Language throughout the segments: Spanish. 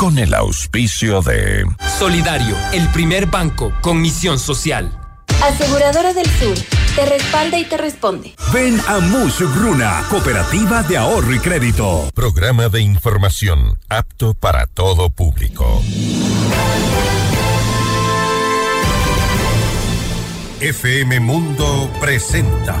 con el auspicio de Solidario, el primer banco con misión social. Aseguradora del Sur, te respalda y te responde. Ven a Musugruna, Cooperativa de Ahorro y Crédito. Programa de información apto para todo público. FM Mundo presenta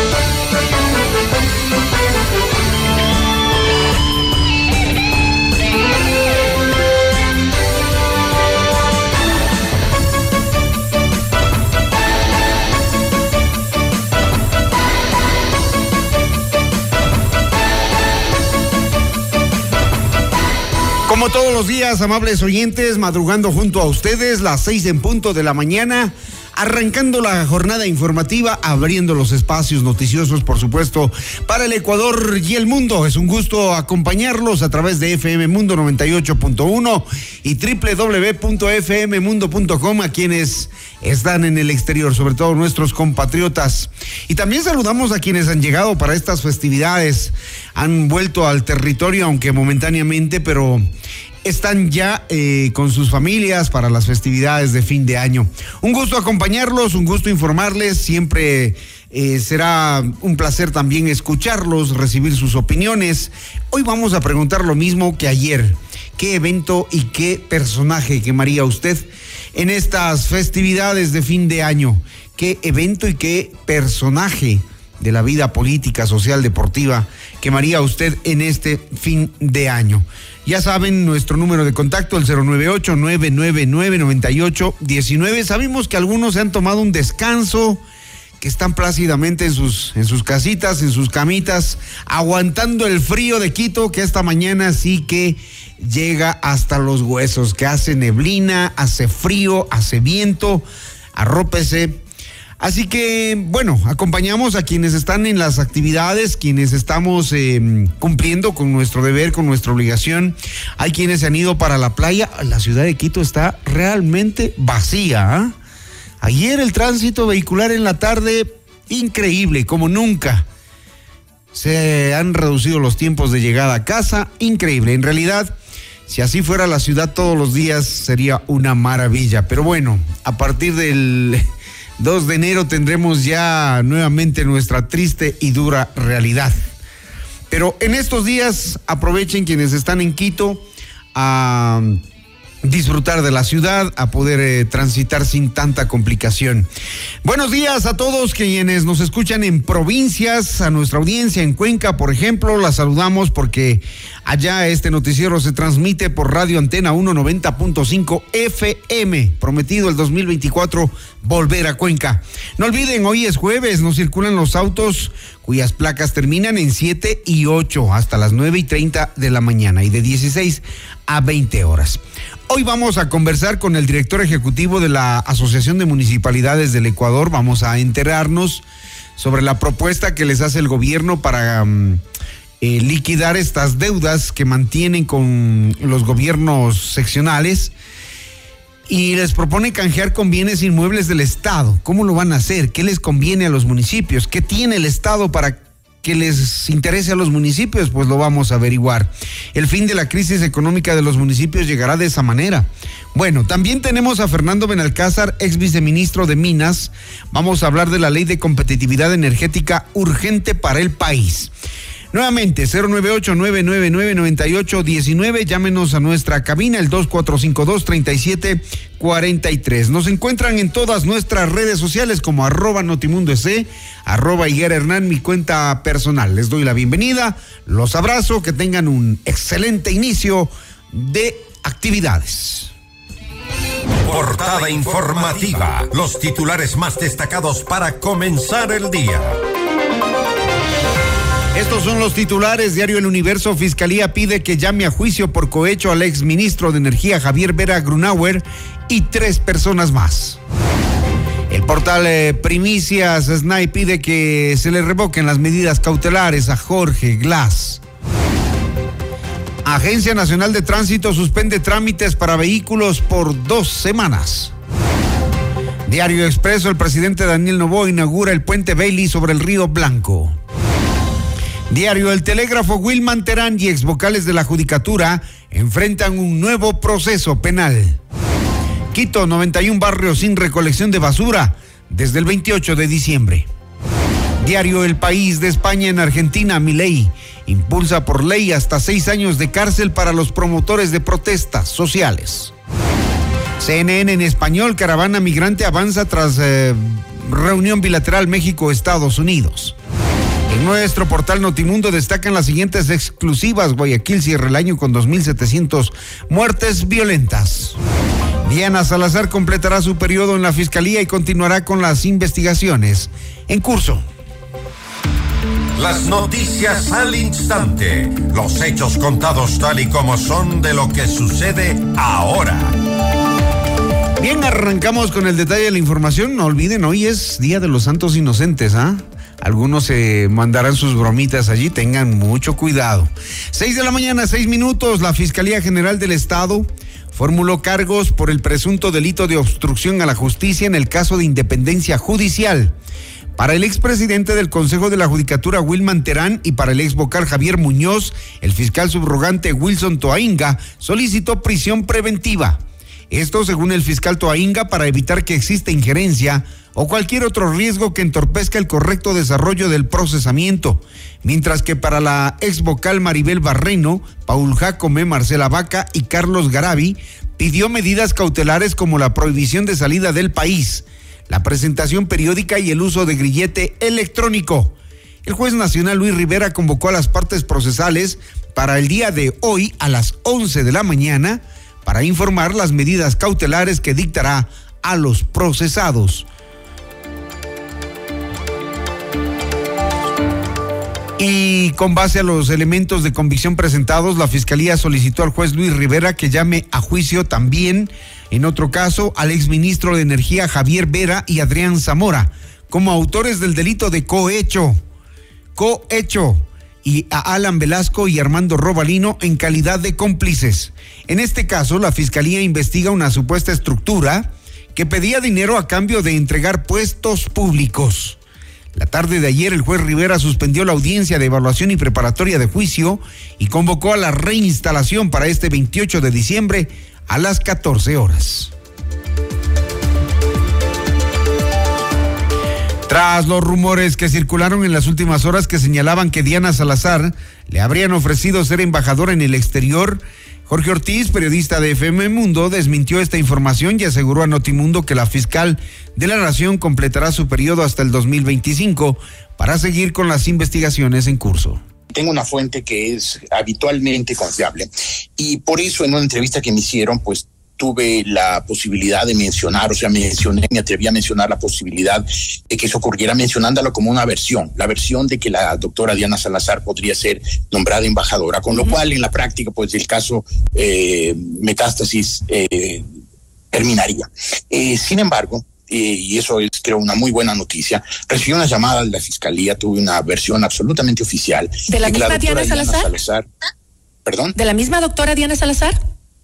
Como todos los días, amables oyentes, madrugando junto a ustedes, las seis en punto de la mañana, arrancando la jornada informativa, abriendo los espacios noticiosos, por supuesto, para el Ecuador y el mundo. Es un gusto acompañarlos a través de FM Mundo 98.1 y www.fmmundo.com a quienes están en el exterior, sobre todo nuestros compatriotas. Y también saludamos a quienes han llegado para estas festividades, han vuelto al territorio, aunque momentáneamente, pero están ya eh, con sus familias para las festividades de fin de año. Un gusto acompañarlos, un gusto informarles, siempre eh, será un placer también escucharlos, recibir sus opiniones. Hoy vamos a preguntar lo mismo que ayer. ¿Qué evento y qué personaje quemaría usted en estas festividades de fin de año? ¿Qué evento y qué personaje de la vida política, social, deportiva quemaría usted en este fin de año? Ya saben, nuestro número de contacto, el 098-999-9819. Sabemos que algunos se han tomado un descanso, que están plácidamente en sus, en sus casitas, en sus camitas, aguantando el frío de Quito, que esta mañana sí que llega hasta los huesos, que hace neblina, hace frío, hace viento. Arrópese Así que, bueno, acompañamos a quienes están en las actividades, quienes estamos eh, cumpliendo con nuestro deber, con nuestra obligación. Hay quienes se han ido para la playa. La ciudad de Quito está realmente vacía. ¿ah? Ayer el tránsito vehicular en la tarde, increíble, como nunca. Se han reducido los tiempos de llegada a casa, increíble. En realidad, si así fuera la ciudad todos los días, sería una maravilla. Pero bueno, a partir del 2 de enero tendremos ya nuevamente nuestra triste y dura realidad. Pero en estos días aprovechen quienes están en Quito a disfrutar de la ciudad, a poder eh, transitar sin tanta complicación. Buenos días a todos quienes nos escuchan en provincias, a nuestra audiencia en Cuenca, por ejemplo, la saludamos porque allá este noticiero se transmite por Radio Antena 190.5 FM, prometido el 2024 volver a Cuenca. No olviden, hoy es jueves, no circulan los autos cuyas placas terminan en 7 y 8 hasta las 9 y 30 de la mañana y de 16 a 20 horas. Hoy vamos a conversar con el director ejecutivo de la Asociación de Municipalidades del Ecuador. Vamos a enterarnos sobre la propuesta que les hace el gobierno para mm, eh, liquidar estas deudas que mantienen con los gobiernos seccionales y les propone canjear con bienes inmuebles del Estado. ¿Cómo lo van a hacer? ¿Qué les conviene a los municipios? ¿Qué tiene el Estado para que les interese a los municipios? Pues lo vamos a averiguar. El fin de la crisis económica de los municipios llegará de esa manera. Bueno, también tenemos a Fernando Benalcázar, ex viceministro de Minas. Vamos a hablar de la ley de competitividad energética urgente para el país. Nuevamente, 098-999-9819. Llámenos a nuestra cabina, el 2452-3743. Nos encuentran en todas nuestras redes sociales como arroba Notimundo S, arroba Higuera Hernán, mi cuenta personal. Les doy la bienvenida, los abrazo, que tengan un excelente inicio de actividades. Portada informativa. Los titulares más destacados para comenzar el día. Estos son los titulares. Diario El Universo. Fiscalía pide que llame a juicio por cohecho al exministro de Energía Javier Vera Grunauer y tres personas más. El portal eh, Primicias SNAI pide que se le revoquen las medidas cautelares a Jorge Glass. Agencia Nacional de Tránsito suspende trámites para vehículos por dos semanas. Diario Expreso, el presidente Daniel Novoa inaugura el puente Bailey sobre el río Blanco. Diario El Telégrafo, Wilman Terán y ex vocales de la Judicatura enfrentan un nuevo proceso penal. Quito, 91 barrios sin recolección de basura desde el 28 de diciembre. Diario El País de España en Argentina, Milei, impulsa por ley hasta seis años de cárcel para los promotores de protestas sociales. CNN en español, caravana migrante avanza tras eh, reunión bilateral México-Estados Unidos. En nuestro portal Notimundo destacan las siguientes exclusivas. Guayaquil cierra el año con 2.700 muertes violentas. Diana Salazar completará su periodo en la Fiscalía y continuará con las investigaciones en curso. Las noticias al instante. Los hechos contados tal y como son de lo que sucede ahora. Bien, arrancamos con el detalle de la información. No olviden, hoy es Día de los Santos Inocentes, ¿ah? Algunos se mandarán sus bromitas allí, tengan mucho cuidado. Seis de la mañana, seis minutos, la Fiscalía General del Estado formuló cargos por el presunto delito de obstrucción a la justicia en el caso de independencia judicial. Para el expresidente del Consejo de la Judicatura, Wilman Terán, y para el ex vocal Javier Muñoz, el fiscal subrogante Wilson Toainga solicitó prisión preventiva. Esto según el fiscal Toainga para evitar que exista injerencia o cualquier otro riesgo que entorpezca el correcto desarrollo del procesamiento, mientras que para la ex vocal Maribel Barreno, Paul Jacome, Marcela Vaca y Carlos Garabi pidió medidas cautelares como la prohibición de salida del país, la presentación periódica y el uso de grillete electrónico. El juez nacional Luis Rivera convocó a las partes procesales para el día de hoy a las 11 de la mañana para informar las medidas cautelares que dictará a los procesados. Y con base a los elementos de convicción presentados, la Fiscalía solicitó al juez Luis Rivera que llame a juicio también, en otro caso, al exministro de Energía Javier Vera y Adrián Zamora, como autores del delito de cohecho. Cohecho y a Alan Velasco y Armando Robalino en calidad de cómplices. En este caso, la Fiscalía investiga una supuesta estructura que pedía dinero a cambio de entregar puestos públicos. La tarde de ayer el juez Rivera suspendió la audiencia de evaluación y preparatoria de juicio y convocó a la reinstalación para este 28 de diciembre a las 14 horas. Tras los rumores que circularon en las últimas horas que señalaban que Diana Salazar le habrían ofrecido ser embajadora en el exterior, Jorge Ortiz, periodista de FM Mundo, desmintió esta información y aseguró a Notimundo que la fiscal de la Nación completará su periodo hasta el 2025 para seguir con las investigaciones en curso. Tengo una fuente que es habitualmente confiable y por eso en una entrevista que me hicieron pues tuve la posibilidad de mencionar, o sea, mencioné, me atreví a mencionar la posibilidad de que eso ocurriera mencionándolo como una versión, la versión de que la doctora Diana Salazar podría ser nombrada embajadora, con lo cual en la práctica, pues el caso eh, metástasis eh, terminaría. Eh, sin embargo, y eso es creo una muy buena noticia, recibí una llamada de la fiscalía, tuve una versión absolutamente oficial. ¿De la misma Diana Salazar? ¿Perdón? ¿De la misma doctora Diana Salazar?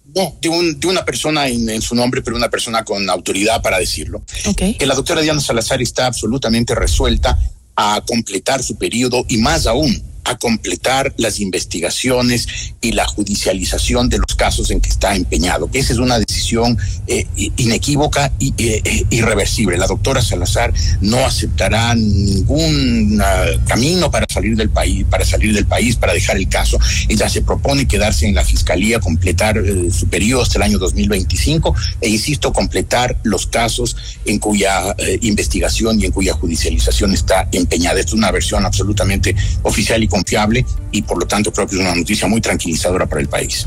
De, un, de una persona en, su nombre, pero una persona con autoridad para decirlo. Que la doctora Diana Salazar está absolutamente resuelta a completar su periodo y más aún a completar las investigaciones y la judicialización de los casos en que está empeñado. Esa es una decisión eh, inequívoca y eh, eh, irreversible. La doctora Salazar no aceptará ningún uh, camino para salir del país, para salir del país, para dejar el caso. Ella se propone quedarse en la fiscalía, completar su periodo hasta el año 2025 e insisto, completar los casos en cuya investigación y en cuya judicialización está empeñada. Esto es una versión absolutamente oficial y confiable y por lo tanto creo que es una noticia muy tranquilizadora para el país.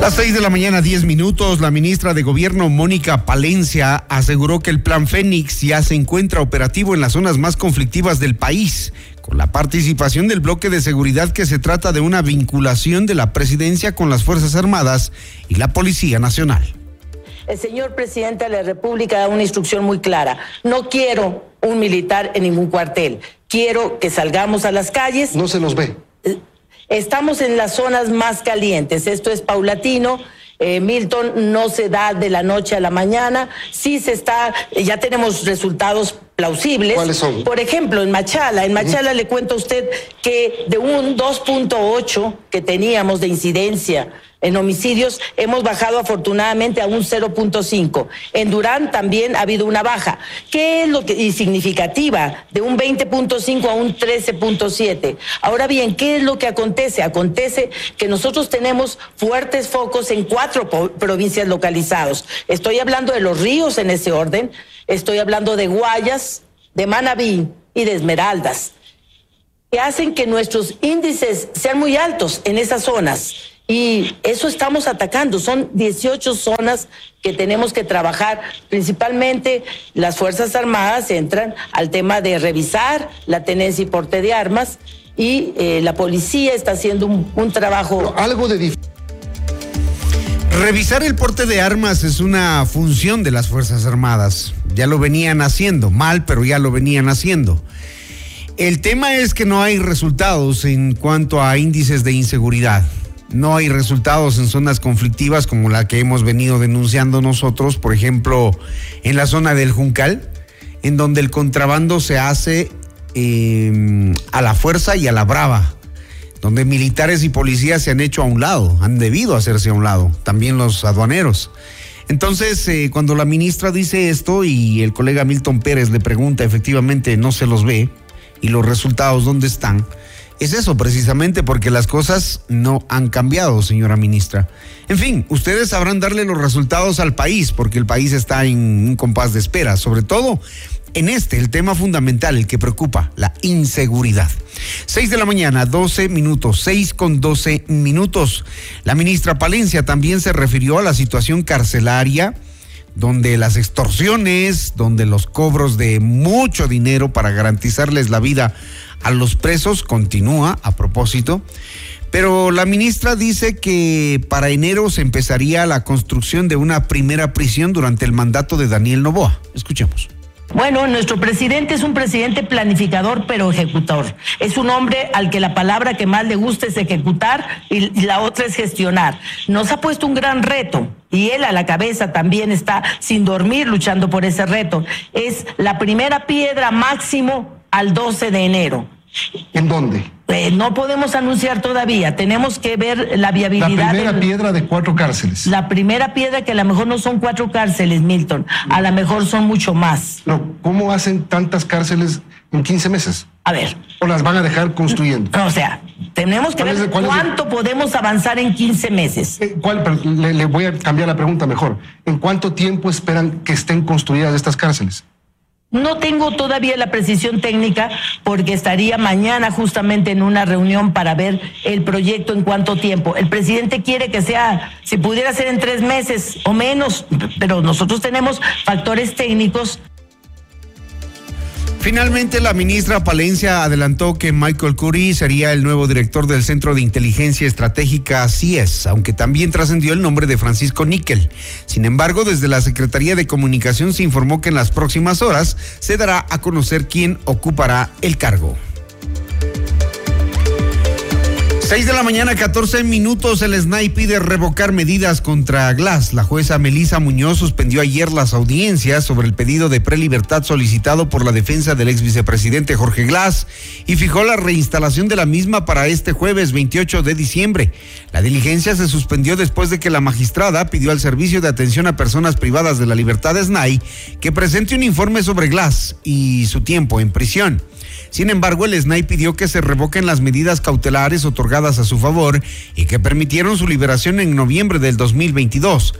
Las seis de la mañana, diez minutos, la ministra de Gobierno, Mónica Palencia, aseguró que el Plan Fénix ya se encuentra operativo en las zonas más conflictivas del país, con la participación del bloque de seguridad que se trata de una vinculación de la presidencia con las Fuerzas Armadas y la Policía Nacional. el señor presidente de la República da una instrucción muy clara. No quiero un militar en ningún cuartel. Quiero que salgamos a las calles. No se los ve. Estamos en las zonas más calientes. Esto es paulatino. Eh, Milton no se da de la noche a la mañana. Sí se está, ya tenemos resultados plausibles. ¿Cuáles son? Por ejemplo, en Machala, en Machala le cuento a usted que de un 2.8 que teníamos de incidencia en homicidios hemos bajado afortunadamente a un 0.5. En Durán también ha habido una baja. ¿Qué es lo que significativa? De un 20.5 a un 13.7. Ahora bien, ¿qué es lo que acontece? Acontece que nosotros tenemos fuertes focos en cuatro provincias localizados. Estoy hablando de los ríos en ese orden, estoy hablando de Guayas, de Manabí y de Esmeraldas, que hacen que nuestros índices sean muy altos en esas zonas. Y eso estamos atacando. Son 18 zonas que tenemos que trabajar. Principalmente las Fuerzas Armadas entran al tema de revisar la tenencia y porte de armas y eh, la policía está haciendo un, trabajo. algo de Revisar el porte de armas es una función de las Fuerzas Armadas. Ya lo venían haciendo, mal, pero ya lo venían haciendo. El tema es que no hay resultados en cuanto a índices de inseguridad no hay resultados en zonas conflictivas como la que hemos venido denunciando nosotros, por ejemplo, en la zona del Juncal, en donde el contrabando se hace em, a la fuerza y a la brava, donde militares y policías se han hecho a un lado, han debido hacerse a un lado, también los aduaneros. Entonces, eh, cuando la ministra dice esto y el colega Milton Pérez le pregunta, efectivamente no se los ve, y los resultados dónde están, es eso precisamente porque las cosas no han cambiado, señora ministra. En fin, ustedes sabrán darle los resultados al país porque el país está en un compás de espera, sobre todo en este, el tema fundamental, el que preocupa, la inseguridad. Seis de la mañana, doce minutos, seis con doce minutos. La ministra Palencia también se refirió a la situación carcelaria donde las extorsiones, donde los cobros de mucho dinero para garantizarles la vida a los presos continúa a propósito. Pero la ministra dice que para enero se empezaría la construcción de una primera prisión durante el mandato de Daniel Novoa. Escuchemos. Bueno, nuestro presidente es un presidente planificador pero ejecutor. Es un hombre al que la palabra que más le gusta es ejecutar y la otra es gestionar. Nos ha puesto un gran reto y él a la cabeza también está sin dormir luchando por ese reto. Es la primera piedra máximo al 12 de enero. ¿En dónde? Eh, no podemos anunciar todavía, tenemos que ver la viabilidad. La primera piedra de cuatro cárceles. La primera piedra que a lo mejor no son cuatro cárceles, Milton, a lo mejor son mucho más. No, ¿cómo hacen tantas cárceles en 15 meses? A ver. ¿O las van a dejar construyendo? o sea, tenemos que ver cuánto podemos avanzar en 15 meses. Eh, ¿Cuál, le voy a cambiar la pregunta mejor. ¿En cuánto tiempo esperan que estén construidas estas cárceles? No tengo todavía la precisión técnica porque estaría mañana justamente en una reunión para ver el proyecto en cuánto tiempo. El presidente quiere que sea, si pudiera ser en tres meses o menos, pero nosotros tenemos factores técnicos Finalmente, la ministra Palencia adelantó que Michael Curry sería el nuevo director del Centro de Inteligencia Estratégica CIES, aunque también trascendió el nombre de Francisco Níquel. Sin embargo, desde la Secretaría de Comunicación se informó que en las próximas horas se dará a conocer quién ocupará el cargo. 6 de la mañana, 14 minutos. El SNAI pide revocar medidas contra Glass. La jueza Melisa Muñoz suspendió ayer las audiencias sobre el pedido de prelibertad solicitado por la defensa del ex vicepresidente Jorge Glass y fijó la reinstalación de la misma para este jueves 28 de diciembre. La diligencia se suspendió después de que la magistrada pidió al Servicio de Atención a Personas Privadas de la Libertad SNAI que presente un informe sobre Glass y su tiempo en prisión. Sin embargo, el SNAI pidió que se revoquen las medidas cautelares otorgadas a su favor y que permitieron su liberación en noviembre del 2022.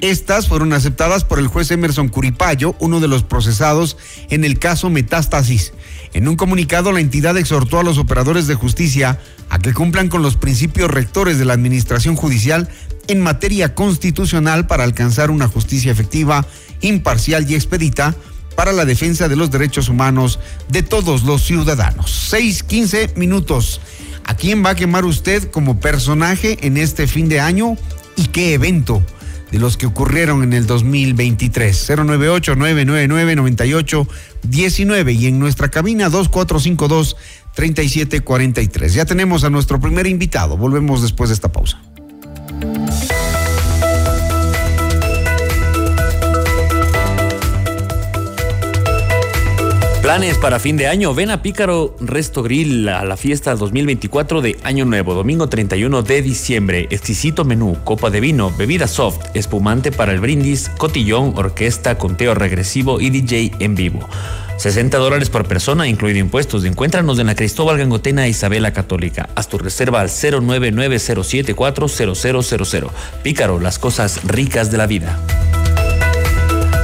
Estas fueron aceptadas por el juez Emerson Curipayo, uno de los procesados en el caso Metástasis. En un comunicado, la entidad exhortó a los operadores de justicia a que cumplan con los principios rectores de la Administración Judicial en materia constitucional para alcanzar una justicia efectiva, imparcial y expedita para la defensa de los derechos humanos de todos los ciudadanos. Seis, quince minutos. ¿A quién va a quemar usted como personaje en este fin de año y qué evento? de los que ocurrieron en el 2023. 098-999-9819 y en nuestra cabina 2452-3743. Ya tenemos a nuestro primer invitado. Volvemos después de esta pausa. Planes para fin de año. Ven a Pícaro Resto Grill a la fiesta 2024 de Año Nuevo, domingo 31 de diciembre. Exquisito menú, copa de vino, bebida soft, espumante para el brindis, cotillón, orquesta, conteo regresivo y DJ en vivo. 60 dólares por persona, incluido impuestos. Encuéntranos en la Cristóbal Gangotena Isabela Católica. Haz tu reserva al 099074000. Pícaro, las cosas ricas de la vida.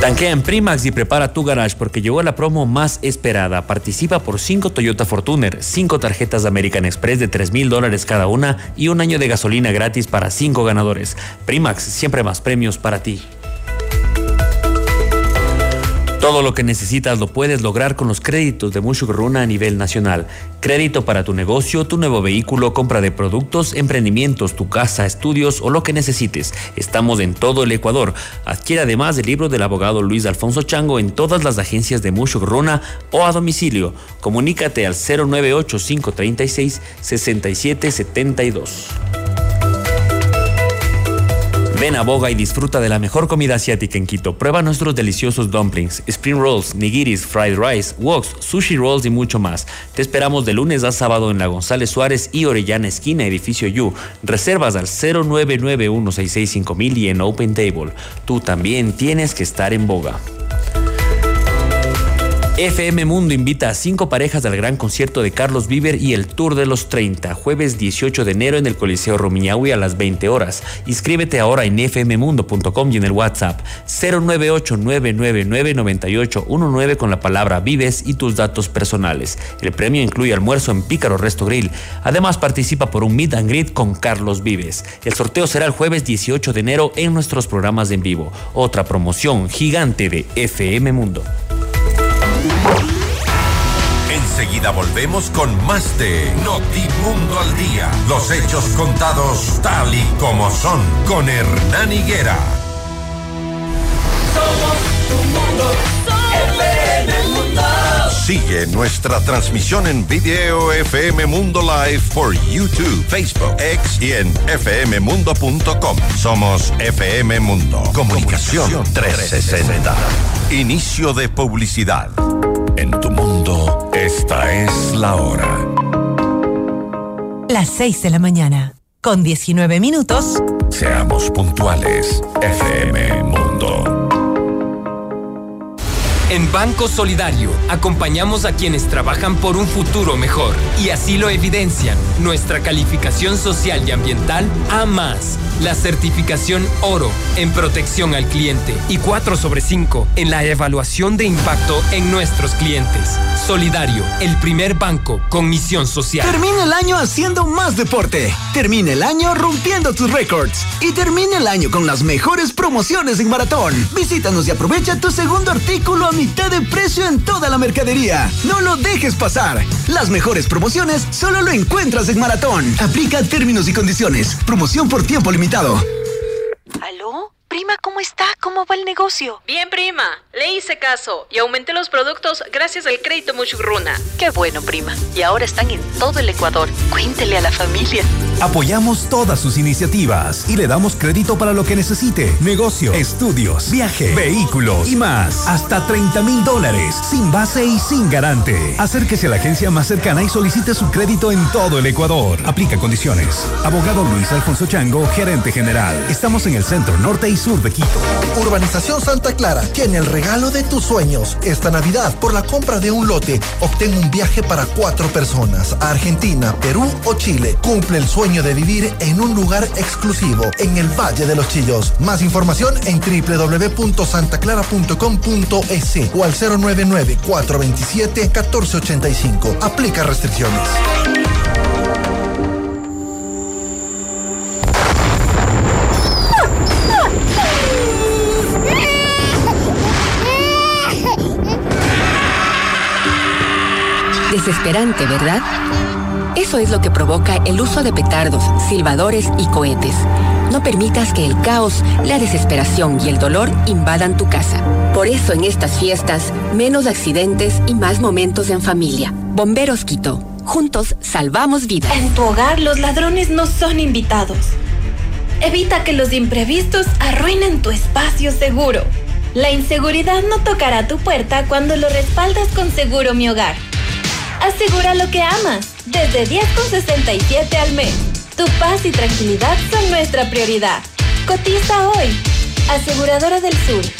Tanquea en Primax y prepara tu garage porque llegó la promo más esperada. Participa por 5 Toyota Fortuner, 5 tarjetas de American Express de 3 mil dólares cada una y un año de gasolina gratis para 5 ganadores. Primax, siempre más premios para ti. Todo lo que necesitas lo puedes lograr con los créditos de Mushuk Runa a nivel nacional. Crédito para tu negocio, tu nuevo vehículo, compra de productos, emprendimientos, tu casa, estudios o lo que necesites. Estamos en todo el Ecuador. Adquiere además el libro del abogado Luis Alfonso Chango en todas las agencias de Mushuk Runa o a domicilio. Comunícate al 098 536 6772. Ven a Boga y disfruta de la mejor comida asiática en Quito. Prueba nuestros deliciosos dumplings, spring rolls, nigiris, fried rice, woks, sushi rolls y mucho más. Te esperamos de lunes a sábado en la González Suárez y Orellana Esquina, edificio You. Reservas al 0991665000 y en Open Table. Tú también tienes que estar en Boga. FM Mundo invita a cinco parejas al gran concierto de Carlos Viver y el Tour de los 30, jueves 18 de enero en el Coliseo Rumiñahui a las 20 horas. Inscríbete ahora en fmmundo.com y en el WhatsApp 098-999-9819 con la palabra Vives y tus datos personales. El premio incluye almuerzo en Pícaro Resto Grill. Además participa por un meet and greet con Carlos Vives. El sorteo será el jueves 18 de enero en nuestros programas en vivo. Otra promoción gigante de FM Mundo. Enseguida volvemos con más de Notimundo al Día. Los hechos contados tal y como son con Hernán Higuera. Somos tu mundo. Sigue nuestra transmisión en video FM Mundo Live por YouTube, Facebook, X y en fmmundo.com. Somos FM Mundo. Comunicación 360. Inicio de publicidad. En tu mundo, esta es la hora. Las 6 de la mañana, con 19 minutos. Seamos puntuales, FM Mundo. En Banco Solidario acompañamos a quienes trabajan por un futuro mejor y así lo evidencian nuestra calificación social y ambiental A más, la certificación oro en protección al cliente y 4 sobre 5 en la evaluación de impacto en nuestros clientes. Solidario, el primer banco con misión social. Termina el año haciendo más deporte. Termina el año rompiendo tus récords. Y termina el año con las mejores promociones en maratón. Visítanos y aprovecha tu segundo artículo a mitad de precio en toda la mercadería. No lo dejes pasar. Las mejores promociones solo lo encuentras en Maratón. Aplica términos y condiciones. Promoción por tiempo limitado. ¿Aló? Prima, ¿cómo está? ¿Cómo va el negocio? Bien, prima. Le hice caso y aumenté los productos gracias al crédito Muchugruna. Qué bueno, prima. Y ahora están en todo el Ecuador. Cuéntele a la familia. Apoyamos todas sus iniciativas y le damos crédito para lo que necesite. Negocio, estudios, viaje, vehículos y más. Hasta 30 mil dólares, sin base y sin garante. Acérquese a la agencia más cercana y solicite su crédito en todo el Ecuador. Aplica condiciones. Abogado Luis Alfonso Chango, gerente general. Estamos en el centro norte y sur de Quito. Urbanización Santa Clara tiene el regalo de tus sueños. Esta Navidad, por la compra de un lote, obtén un viaje para cuatro personas a Argentina, Perú o Chile. Cumple el sueño de vivir en un lugar exclusivo en el Valle de los Chillos. Más información en www.santaclara.com.es o al 099 427 1485. Aplica restricciones. Desesperante, ¿verdad? Eso es lo que provoca el uso de petardos, silbadores y cohetes. No permitas que el caos, la desesperación y el dolor invadan tu casa. Por eso en estas fiestas, menos accidentes y más momentos en familia. Bomberos Quito. Juntos salvamos vidas. En tu hogar los ladrones no son invitados. Evita que los imprevistos arruinen tu espacio seguro. La inseguridad no tocará tu puerta cuando lo respaldas con Seguro Mi Hogar. Asegura lo que amas, desde 10,67 al mes. Tu paz y tranquilidad son nuestra prioridad. Cotiza hoy. Aseguradora del Sur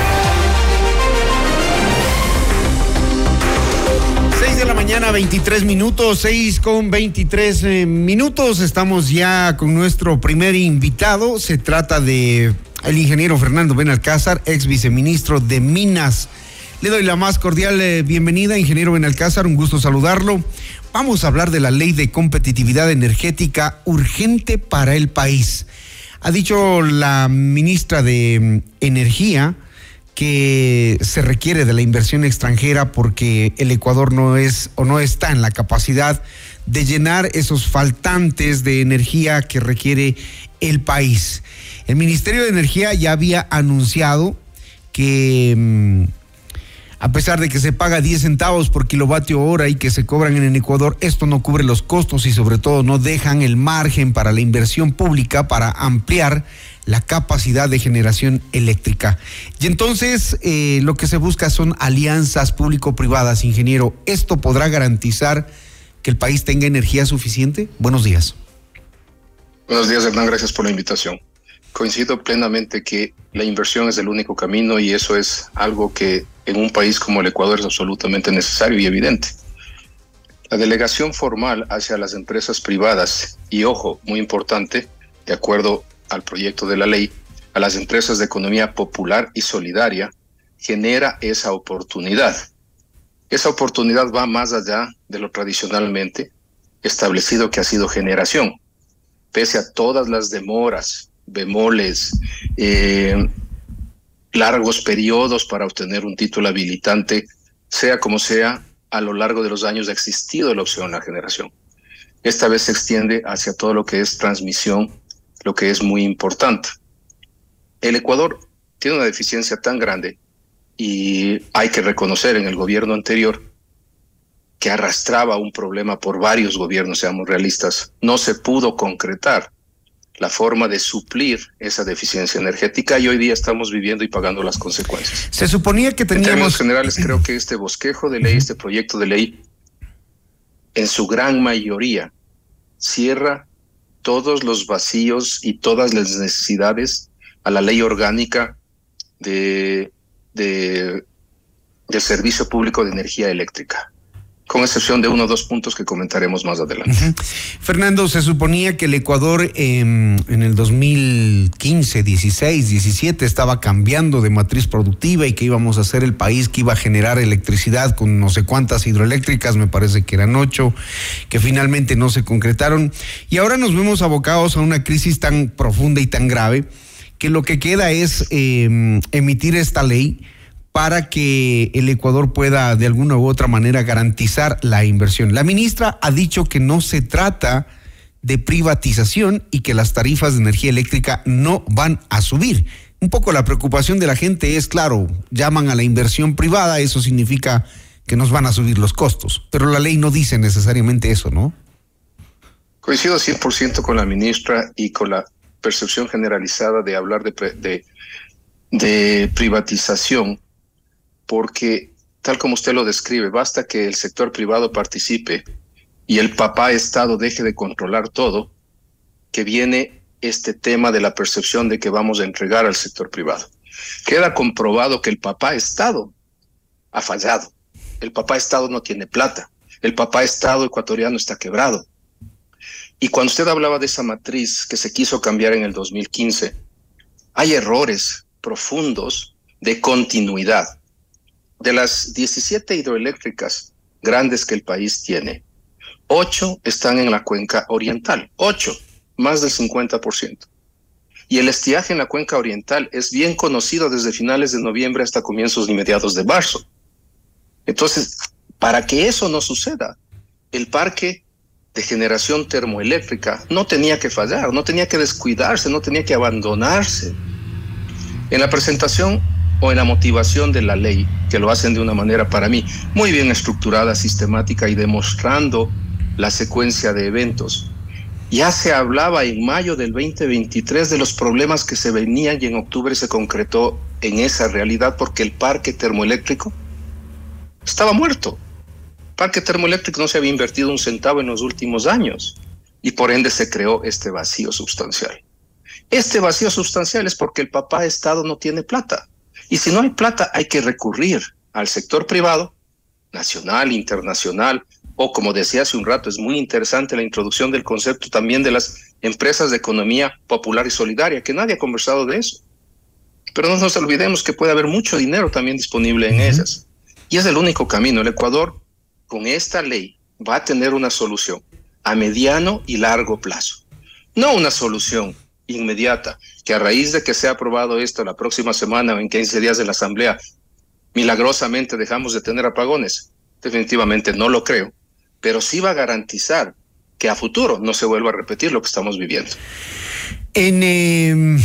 6 de la mañana, 23 minutos, 6 con 23 eh, minutos. Estamos ya con nuestro primer invitado. Se trata de el ingeniero Fernando Benalcázar, ex viceministro de Minas. Le doy la más cordial eh, bienvenida, ingeniero Benalcázar, un gusto saludarlo. Vamos a hablar de la ley de competitividad energética urgente para el país. Ha dicho la ministra de mm, Energía, que se requiere de la inversión extranjera porque el Ecuador no es o no está en la capacidad de llenar esos faltantes de energía que requiere el país. El Ministerio de Energía ya había anunciado que mm, a pesar de que se paga 10 centavos por kilovatio hora y que se cobran en el Ecuador, esto no cubre los costos y sobre todo no dejan el margen para la inversión pública para ampliar la capacidad de generación eléctrica. Y entonces eh, lo que se busca son alianzas público-privadas, ingeniero. ¿Esto podrá garantizar que el país tenga energía suficiente? Buenos días. Buenos días, Hernán. Gracias por la invitación. Coincido plenamente que la inversión es el único camino y eso es algo que en un país como el Ecuador es absolutamente necesario y evidente. La delegación formal hacia las empresas privadas y, ojo, muy importante, de acuerdo al proyecto de la ley a las empresas de economía popular y solidaria genera esa oportunidad. Esa oportunidad va más allá de lo tradicionalmente establecido que ha sido generación. Pese a todas las demoras, bemoles, eh, largos periodos para obtener un título habilitante, sea como sea, a lo largo de los años ha existido la opción de la generación. Esta vez se extiende hacia todo lo que es transmisión, lo que es muy importante. El Ecuador tiene una deficiencia tan grande y hay que reconocer en el gobierno anterior que arrastraba un problema por varios gobiernos, seamos realistas, no se pudo concretar la forma de suplir esa deficiencia energética y hoy día estamos viviendo y pagando las consecuencias. Se suponía que teníamos... En términos generales, creo que este bosquejo de ley, este proyecto de ley, en su gran mayoría, cierra todos los vacíos y todas las necesidades a la ley orgánica de, de, de servicio público de energía eléctrica con excepción de uno o dos puntos que comentaremos más adelante. Fernando, se suponía que el Ecuador em, en el 2015, 16, 17 estaba cambiando de matriz productiva y que íbamos a ser el país que iba a generar electricidad con no sé cuántas hidroeléctricas, me parece que eran ocho, que finalmente no se concretaron. Y ahora nos vemos abocados a una crisis tan profunda y tan grave que lo que queda es em, emitir esta ley para que el Ecuador pueda de alguna u otra manera garantizar la inversión. La ministra ha dicho que no se trata de privatización y que las tarifas de energía eléctrica no van a subir. Un poco la preocupación de la gente es, claro, llaman a la inversión privada, eso significa que nos van a subir los costos, pero la ley no dice necesariamente eso, ¿no? Coincido 100% con la ministra y con la percepción generalizada de hablar de, de, de privatización porque tal como usted lo describe, basta que el sector privado participe y el papá Estado deje de controlar todo, que viene este tema de la percepción de que vamos a entregar al sector privado. Queda comprobado que el papá Estado ha fallado. El papá Estado no tiene plata. El papá Estado ecuatoriano está quebrado. Y cuando usted hablaba de esa matriz que se quiso cambiar en el 2015, hay errores profundos de continuidad de las 17 hidroeléctricas grandes que el país tiene, ocho están en la cuenca oriental, ocho, más del 50%. Y el estiaje en la cuenca oriental es bien conocido desde finales de noviembre hasta comienzos de mediados de marzo. Entonces, para que eso no suceda, el parque de generación termoeléctrica no tenía que fallar, no tenía que descuidarse, no tenía que abandonarse. En la presentación o en la motivación de la ley, que lo hacen de una manera para mí muy bien estructurada, sistemática y demostrando la secuencia de eventos. Ya se hablaba en mayo del 2023 de los problemas que se venían y en octubre se concretó en esa realidad porque el parque termoeléctrico estaba muerto. El parque termoeléctrico no se había invertido un centavo en los últimos años y por ende se creó este vacío sustancial. Este vacío sustancial es porque el papá Estado no tiene plata. Y si no hay plata, hay que recurrir al sector privado, nacional, internacional, o como decía hace un rato, es muy interesante la introducción del concepto también de las empresas de economía popular y solidaria, que nadie ha conversado de eso. Pero no nos olvidemos que puede haber mucho dinero también disponible en esas. Y es el único camino. El Ecuador, con esta ley, va a tener una solución a mediano y largo plazo. No una solución inmediata, que a raíz de que sea aprobado esto la próxima semana o en 15 días de la Asamblea, milagrosamente dejamos de tener apagones. Definitivamente no lo creo, pero sí va a garantizar que a futuro no se vuelva a repetir lo que estamos viviendo. En em,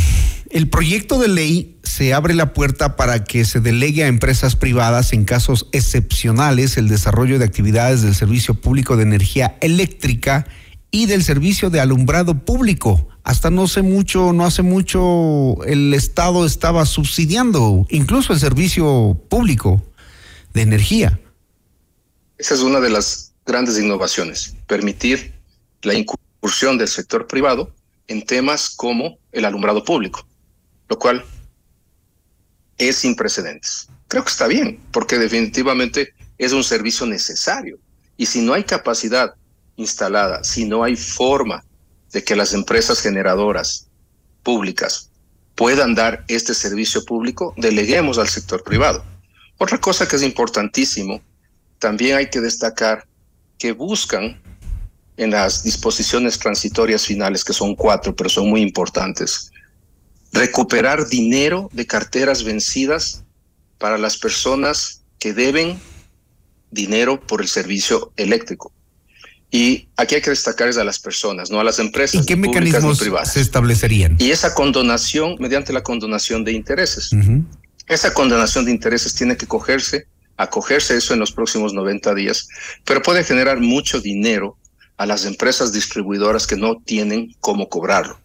el proyecto de ley se abre la puerta para que se delegue a empresas privadas en casos excepcionales el desarrollo de actividades del servicio público de energía eléctrica y del servicio de alumbrado público. Hasta no hace mucho, no hace mucho, el Estado estaba subsidiando incluso el servicio público de energía. Esa es una de las grandes innovaciones, permitir la incursión del sector privado en temas como el alumbrado público, lo cual es sin precedentes. Creo que está bien, porque definitivamente es un servicio necesario. Y si no hay capacidad instalada, si no hay forma de que las empresas generadoras públicas puedan dar este servicio público, deleguemos al sector privado. Otra cosa que es importantísimo, también hay que destacar que buscan en las disposiciones transitorias finales, que son cuatro, pero son muy importantes. Recuperar dinero de carteras vencidas para las personas que deben dinero por el servicio eléctrico. Y aquí hay que destacar es a las personas, no a las empresas. ¿Y qué mecanismos privadas. se establecerían? Y esa condonación, mediante la condonación de intereses. Esa condonación de intereses tiene que cogerse, acogerse eso en los próximos 90 días, pero puede generar mucho dinero a las empresas distribuidoras que no tienen cómo cobrarlo.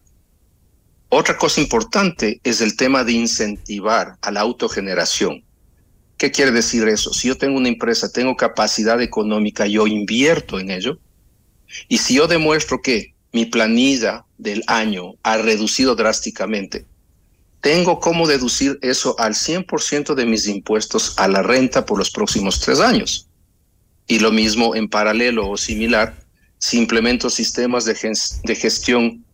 Otra cosa importante es el tema de incentivar a la autogeneración. ¿Qué quiere decir eso? Si yo tengo una empresa, tengo capacidad económica, yo invierto en ello, y si yo demuestro que mi planilla del año ha reducido drásticamente, tengo cómo deducir eso al 100% de mis impuestos a la renta por los próximos tres años. Y lo mismo en paralelo o similar, si implemento sistemas de, gestión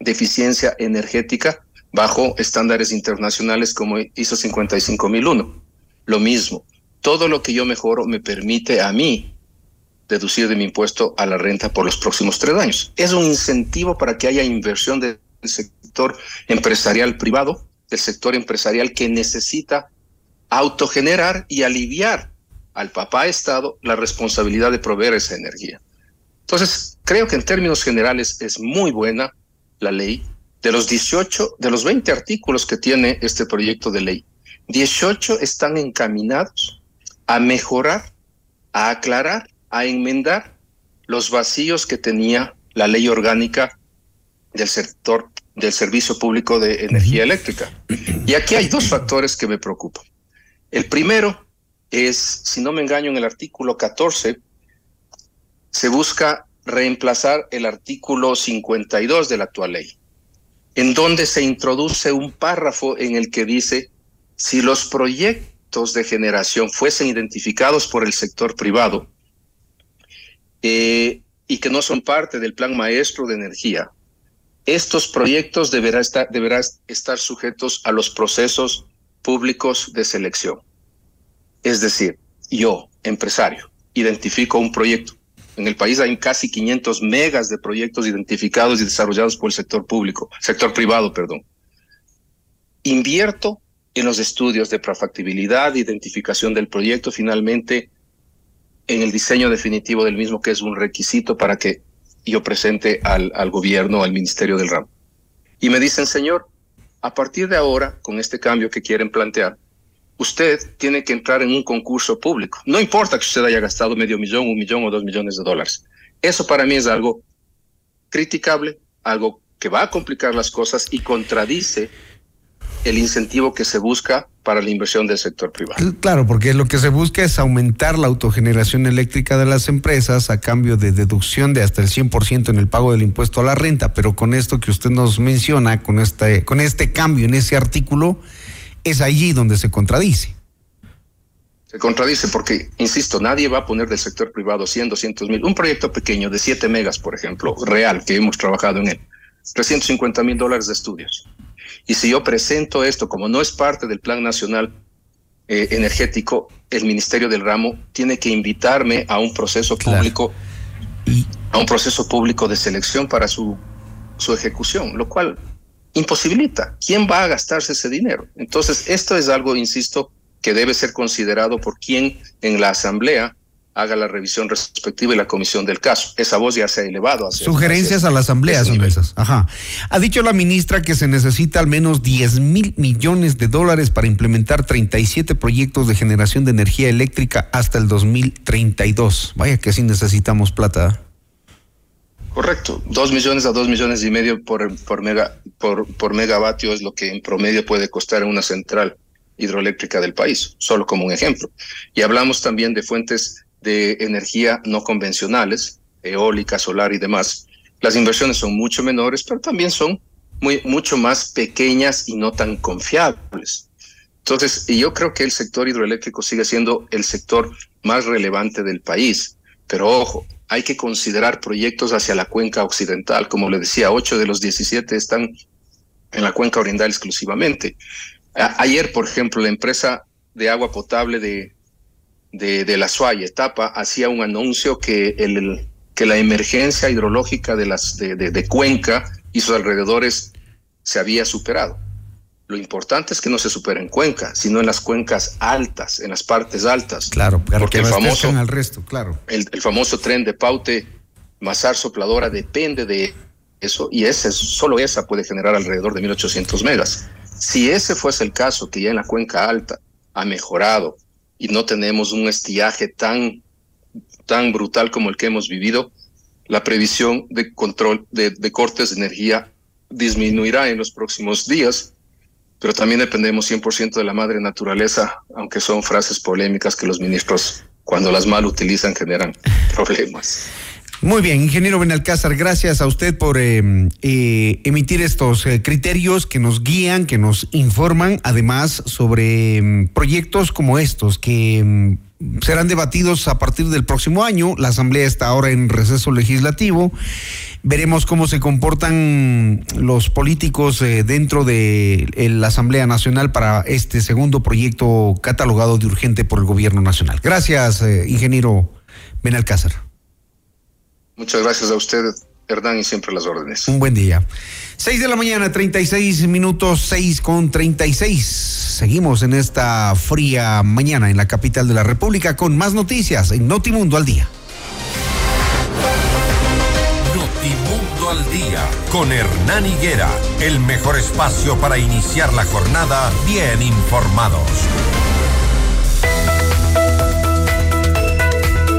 de eficiencia energética bajo estándares internacionales como ISO 55001. Lo mismo, todo lo que yo mejoro me permite a mí deducir de mi impuesto a la renta por los próximos tres años. Es un incentivo para que haya inversión del sector empresarial privado, del sector empresarial que necesita autogenerar y aliviar al papá Estado la responsabilidad de proveer esa energía. Entonces, creo que en términos generales es muy buena la ley. De los 18, de los 20 artículos que tiene este proyecto de ley, 18 están encaminados a mejorar, a aclarar a enmendar los vacíos que tenía la ley orgánica del sector del servicio público de energía eléctrica. Y aquí hay dos factores que me preocupan. El primero es, si no me engaño, en el artículo 14 se busca reemplazar el artículo 52 de la actual ley, en donde se introduce un párrafo en el que dice, si los proyectos de generación fuesen identificados por el sector privado, eh, y que no son parte del plan maestro de energía, estos proyectos deberán estar, deberán estar sujetos a los procesos públicos de selección. Es decir, yo, empresario, identifico un proyecto. En el país hay casi 500 megas de proyectos identificados y desarrollados por el sector público, sector privado, perdón. Invierto en los estudios de profactibilidad, identificación del proyecto, finalmente en el diseño definitivo del mismo, que es un requisito para que yo presente al, al gobierno, al Ministerio del Ramo. Y me dicen, señor, a partir de ahora, con este cambio que quieren plantear, usted tiene que entrar en un concurso público. No importa que usted haya gastado medio millón, un millón o dos millones de dólares. Eso para mí es algo criticable, algo que va a complicar las cosas y contradice el incentivo que se busca para la inversión del sector privado. Claro, porque lo que se busca es aumentar la autogeneración eléctrica de las empresas a cambio de deducción de hasta el 100% en el pago del impuesto a la renta, pero con esto que usted nos menciona, con este, con este cambio en ese artículo, es allí donde se contradice. Se contradice porque, insisto, nadie va a poner del sector privado 100, 200 mil. Un proyecto pequeño de 7 megas, por ejemplo, real, que hemos trabajado en él, 350 mil dólares de estudios y si yo presento esto como no es parte del Plan Nacional eh, Energético, el Ministerio del Ramo tiene que invitarme a un proceso público, a un proceso público de selección para su, su ejecución, lo cual imposibilita. ¿Quién va a gastarse ese dinero? Entonces, esto es algo, insisto, que debe ser considerado por quien en la Asamblea haga la revisión respectiva y la comisión del caso. Esa voz ya se ha elevado. Sugerencias a la Asamblea son esas. Ajá. Ha dicho la ministra que se necesita al menos 10 mil millones de dólares para implementar 37 proyectos de generación de energía eléctrica hasta el 2032. Vaya que sí necesitamos plata. Correcto, dos millones a dos millones y medio por, por, mega, por, por megavatio es lo que en promedio puede costar una central hidroeléctrica del país, solo como un ejemplo. Y hablamos también de fuentes de energía no convencionales, eólica, solar y demás, las inversiones son mucho menores, pero también son muy, mucho más pequeñas y no tan confiables. Entonces, yo creo que el sector hidroeléctrico sigue siendo el sector más relevante del país. Pero ojo, hay que considerar proyectos hacia la cuenca occidental. Como le decía, ocho de los 17 están en la cuenca oriental exclusivamente. ayer, por ejemplo, la empresa de agua potable de, de, la SUAY etapa hacía un anuncio que el, que la emergencia hidrológica de, las, de, Cuenca y sus alrededores se había superado. Lo importante es que no se supera en Cuenca, sino en las cuencas altas, en las partes altas. Claro, porque el famoso, el resto, claro. El, famoso tren de Paute, Mazar Sopladora, depende de eso, y ese, solo esa puede generar alrededor de 1800 megas. Si ese fuese el caso, que ya en la cuenca alta ha mejorado y no tenemos un estiaje tan tan brutal como el que hemos vivido, la previsión de control de, cortes de energía disminuirá en los próximos días, pero también dependemos 100% de la madre naturaleza, aunque son frases polémicas que los ministros, cuando las mal utilizan, generan problemas. Muy bien, ingeniero Benalcázar, gracias a usted por eh, eh, emitir estos eh, criterios que nos guían, que nos informan, además sobre mm, proyectos como estos que mm, serán debatidos a partir del próximo año. La Asamblea está ahora en receso legislativo. Veremos cómo se comportan los políticos eh, dentro de la Asamblea Nacional para este segundo proyecto catalogado de urgente por el Gobierno Nacional. Gracias, ingeniero Benalcázar. Muchas gracias a usted, Hernán, y siempre las órdenes. Un buen día. Seis de la mañana, treinta y seis minutos, seis con treinta y seis. Seguimos en esta fría mañana en la capital de la República con más noticias en Notimundo al Día. Notimundo al Día con Hernán Higuera, el mejor espacio para iniciar la jornada bien informados.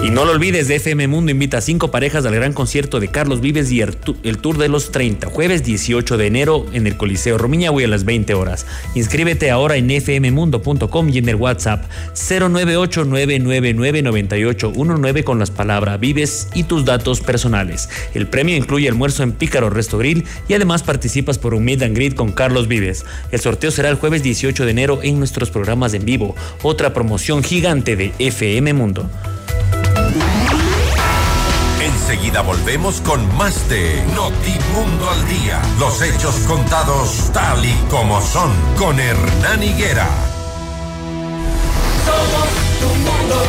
Y no lo olvides, FM Mundo invita a cinco parejas al gran concierto de Carlos Vives y el Tour de los 30, jueves 18 de enero en el Coliseo Romiñahui a las 20 horas. Inscríbete ahora en fmmundo.com y en el WhatsApp 098-999-9819 con las palabras Vives y tus datos personales. El premio incluye almuerzo en Pícaro Resto Grill y además participas por un meet and con Carlos Vives. El sorteo será el jueves 18 de enero en nuestros programas en vivo. Otra promoción gigante de FM Mundo. Enseguida volvemos con más de Notimundo al Día. Los hechos contados tal y como son con Hernán Higuera. Somos tu mundo.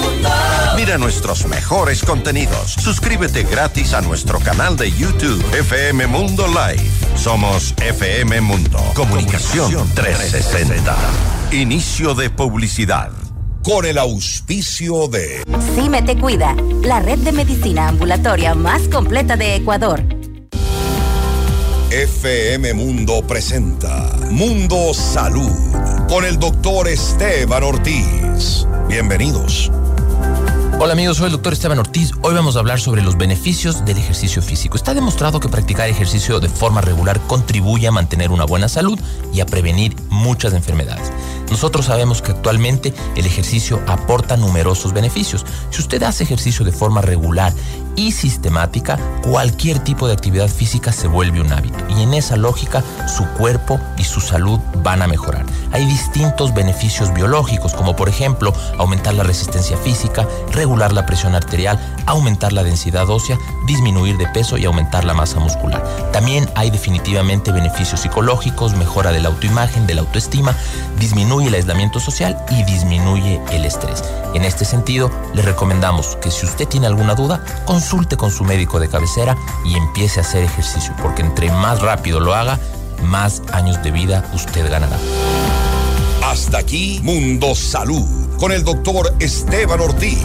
mundo. Mira nuestros mejores contenidos. Suscríbete gratis a nuestro canal de YouTube FM Mundo Live. Somos FM Mundo. Comunicación 360. Inicio de publicidad con el auspicio de Cime Te Cuida, la red de medicina ambulatoria más completa de Ecuador. FM Mundo presenta Mundo Salud con el doctor Esteban Ortiz. Bienvenidos. Hola amigos, soy el doctor Esteban Ortiz. Hoy vamos a hablar sobre los beneficios del ejercicio físico. Está demostrado que practicar ejercicio de forma regular contribuye a mantener una buena salud y a prevenir muchas enfermedades. Nosotros sabemos que actualmente el ejercicio aporta numerosos beneficios. Si usted hace ejercicio de forma regular y sistemática, cualquier tipo de actividad física se vuelve un hábito. Y en esa lógica, su cuerpo y su salud van a mejorar. Hay distintos beneficios biológicos, como por ejemplo aumentar la resistencia física, regular la presión arterial, aumentar la densidad ósea, disminuir de peso y aumentar la masa muscular. También hay definitivamente beneficios psicológicos, mejora de la autoimagen, de la autoestima, disminuye el aislamiento social y disminuye el estrés. En este sentido, le recomendamos que si usted tiene alguna duda, con su médico de cabecera y empiece a hacer ejercicio, porque entre más rápido lo haga, más años de vida usted ganará. Hasta aquí, Mundo Salud, con el doctor Esteban Ortiz.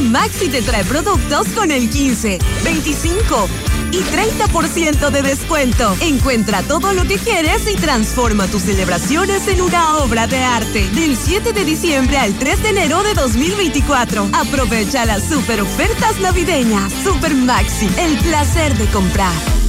Maxi te trae productos con el 15, 25 y 30% de descuento. Encuentra todo lo que quieres y transforma tus celebraciones en una obra de arte. Del 7 de diciembre al 3 de enero de 2024. Aprovecha las super ofertas navideñas. Super Maxi, el placer de comprar.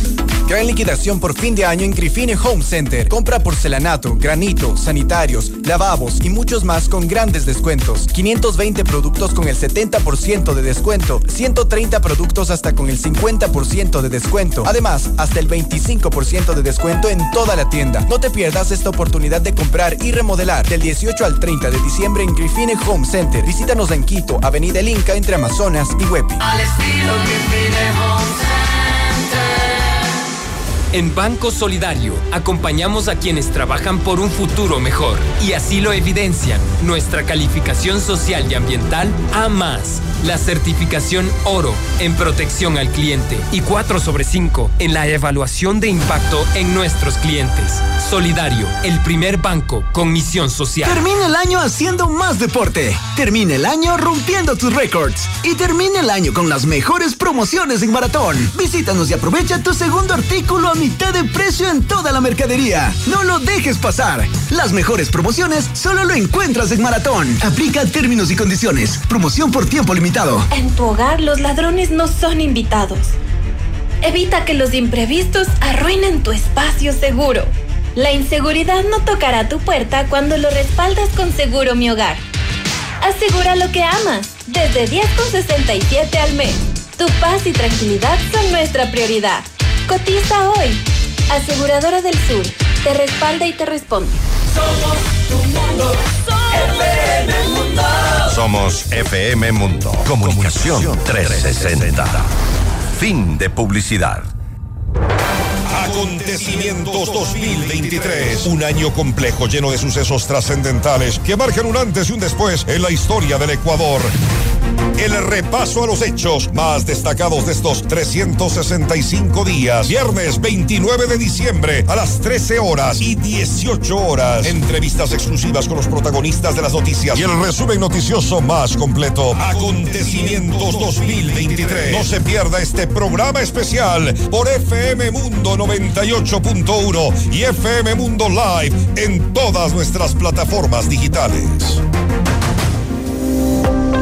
Gran liquidación por fin de año en Grifine Home Center. Compra porcelanato, granito, sanitarios, lavabos y muchos más con grandes descuentos. 520 productos con el 70% de descuento. 130 productos hasta con el 50% de descuento. Además, hasta el 25% de descuento en toda la tienda. No te pierdas esta oportunidad de comprar y remodelar del 18 al 30 de diciembre en Grifine Home Center. Visítanos en Quito, Avenida El Inca entre Amazonas y Huepi. Al estilo Grifine Home en Banco Solidario acompañamos a quienes trabajan por un futuro mejor y así lo evidencian nuestra calificación social y ambiental A más, la certificación oro en protección al cliente y 4 sobre 5 en la evaluación de impacto en nuestros clientes. Solidario, el primer banco con misión social. Termina el año haciendo más deporte. Termina el año rompiendo tus récords. Y termina el año con las mejores promociones en maratón. Visítanos y aprovecha tu segundo artículo a mitad de precio en toda la mercadería. No lo dejes pasar. Las mejores promociones solo lo encuentras en Maratón. Aplica términos y condiciones. Promoción por tiempo limitado. En tu hogar los ladrones no son invitados. Evita que los imprevistos arruinen tu espacio seguro. La inseguridad no tocará tu puerta cuando lo respaldas con Seguro Mi Hogar. Asegura lo que amas, desde 10,67 al mes. Tu paz y tranquilidad son nuestra prioridad. Cotiza hoy. Aseguradora del Sur. Te respalda y te responde. Somos tu mundo. FM Mundo. Somos FM Mundo. Comunicación 360. Fin de publicidad. Acontecimientos 2023. Un año complejo lleno de sucesos trascendentales que marcan un antes y un después en la historia del Ecuador. El repaso a los hechos más destacados de estos 365 días. Viernes 29 de diciembre a las 13 horas y 18 horas. Entrevistas exclusivas con los protagonistas de las noticias y el resumen noticioso más completo. Acontecimientos 2023. No se pierda este programa especial por FM Mundo 98.1 y FM Mundo Live en todas nuestras plataformas digitales.